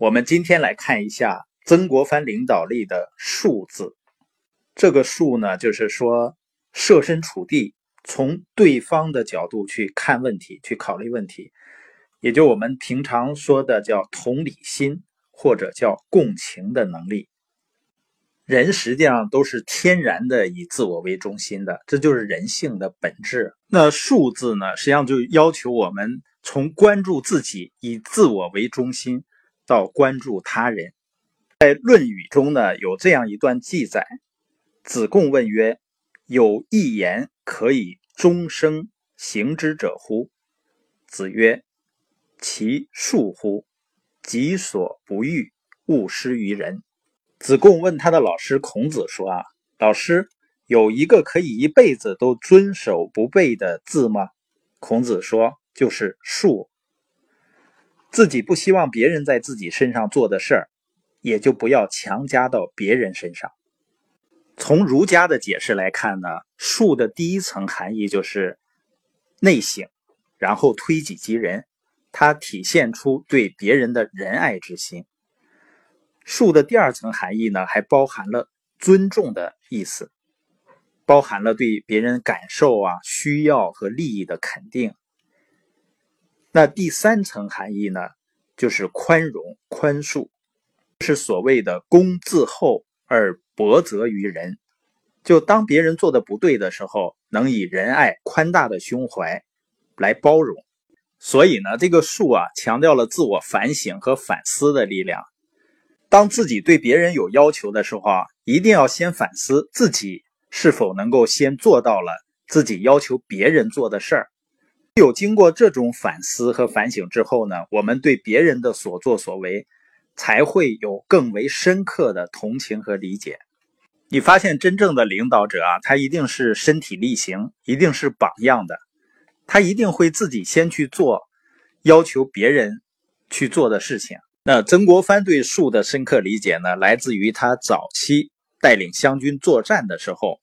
我们今天来看一下曾国藩领导力的“术”字。这个“术”呢，就是说设身处地，从对方的角度去看问题，去考虑问题，也就我们平常说的叫同理心，或者叫共情的能力。人实际上都是天然的以自我为中心的，这就是人性的本质。那“术”字呢，实际上就要求我们从关注自己，以自我为中心，到关注他人。在《论语》中呢，有这样一段记载：子贡问曰：“有一言可以终生行之者乎？”子曰：“其恕乎！己所不欲，勿施于人。”子贡问他的老师孔子说：“啊，老师，有一个可以一辈子都遵守不背的字吗？”孔子说：“就是恕。自己不希望别人在自己身上做的事儿，也就不要强加到别人身上。”从儒家的解释来看呢，恕的第一层含义就是内省，然后推己及人，它体现出对别人的仁爱之心。恕的第二层含义呢，还包含了尊重的意思，包含了对别人感受啊、需要和利益的肯定。那第三层含义呢，就是宽容、宽恕，是所谓的公自厚而薄责于人。就当别人做的不对的时候，能以仁爱、宽大的胸怀来包容。所以呢，这个恕啊，强调了自我反省和反思的力量。当自己对别人有要求的时候啊，一定要先反思自己是否能够先做到了自己要求别人做的事儿。有经过这种反思和反省之后呢，我们对别人的所作所为才会有更为深刻的同情和理解。你发现真正的领导者啊，他一定是身体力行，一定是榜样的，他一定会自己先去做要求别人去做的事情。那曾国藩对术的深刻理解呢，来自于他早期带领湘军作战的时候，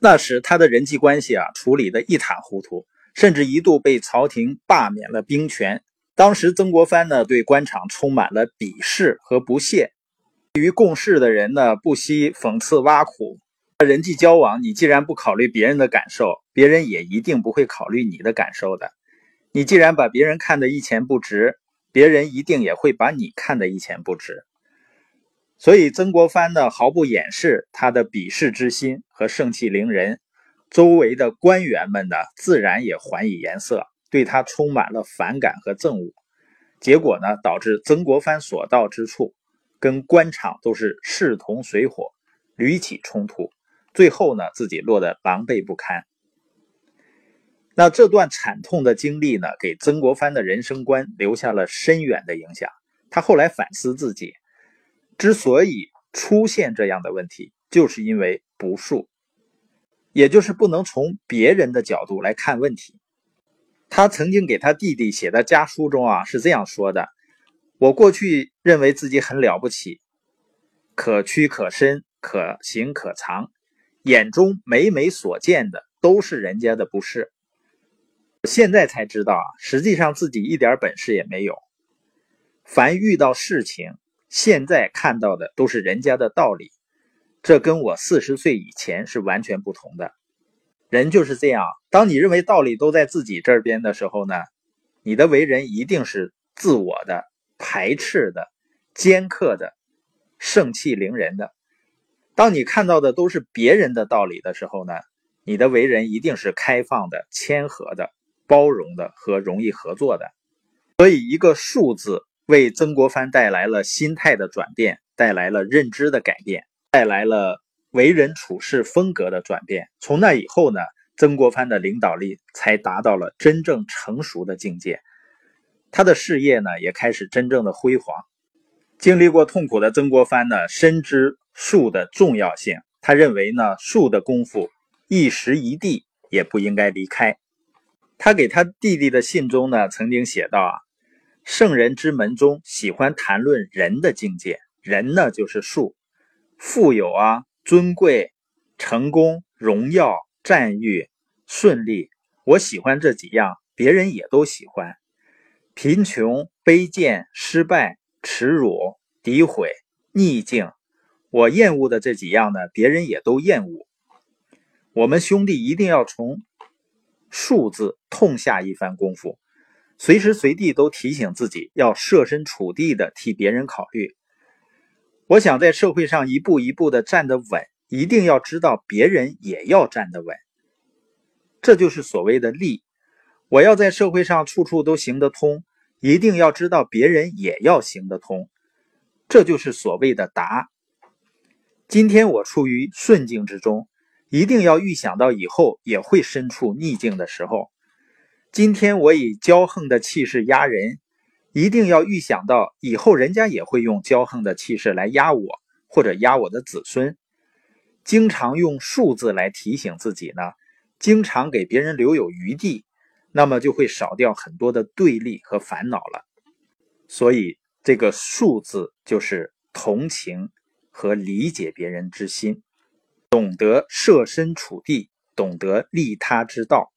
那时他的人际关系啊处理的一塌糊涂，甚至一度被朝廷罢免了兵权。当时曾国藩呢对官场充满了鄙视和不屑，对于共事的人呢不惜讽刺挖苦。人际交往，你既然不考虑别人的感受，别人也一定不会考虑你的感受的。你既然把别人看得一钱不值。别人一定也会把你看得一钱不值，所以曾国藩呢毫不掩饰他的鄙视之心和盛气凌人，周围的官员们呢自然也还以颜色，对他充满了反感和憎恶。结果呢导致曾国藩所到之处，跟官场都是势同水火，屡起冲突，最后呢自己落得狼狈不堪。那这段惨痛的经历呢，给曾国藩的人生观留下了深远的影响。他后来反思自己，之所以出现这样的问题，就是因为不恕，也就是不能从别人的角度来看问题。他曾经给他弟弟写的家书中啊，是这样说的：“我过去认为自己很了不起，可屈可伸，可行可藏，眼中每每所见的都是人家的不是。”现在才知道啊，实际上自己一点本事也没有。凡遇到事情，现在看到的都是人家的道理，这跟我四十岁以前是完全不同的。人就是这样，当你认为道理都在自己这边的时候呢，你的为人一定是自我的、排斥的、尖刻的、盛气凌人的。当你看到的都是别人的道理的时候呢，你的为人一定是开放的、谦和的。包容的和容易合作的，所以一个“数字为曾国藩带来了心态的转变，带来了认知的改变，带来了为人处事风格的转变。从那以后呢，曾国藩的领导力才达到了真正成熟的境界，他的事业呢也开始真正的辉煌。经历过痛苦的曾国藩呢，深知术的重要性，他认为呢，术的功夫一时一地也不应该离开。他给他弟弟的信中呢，曾经写道啊，圣人之门中喜欢谈论人的境界，人呢就是术，富有啊，尊贵，成功，荣耀，赞誉，顺利，我喜欢这几样，别人也都喜欢。贫穷、卑贱、失败、耻辱、诋毁、逆境，我厌恶的这几样呢，别人也都厌恶。我们兄弟一定要从数字痛下一番功夫，随时随地都提醒自己要设身处地的替别人考虑。我想在社会上一步一步的站得稳，一定要知道别人也要站得稳。这就是所谓的利。我要在社会上处处都行得通。一定要知道别人也要行得通，这就是所谓的达。今天我处于顺境之中，一定要预想到以后也会身处逆境的时候。今天我以骄横的气势压人，一定要预想到以后人家也会用骄横的气势来压我，或者压我的子孙。经常用数字来提醒自己呢，经常给别人留有余地。那么就会少掉很多的对立和烦恼了，所以这个数字就是同情和理解别人之心，懂得设身处地，懂得利他之道。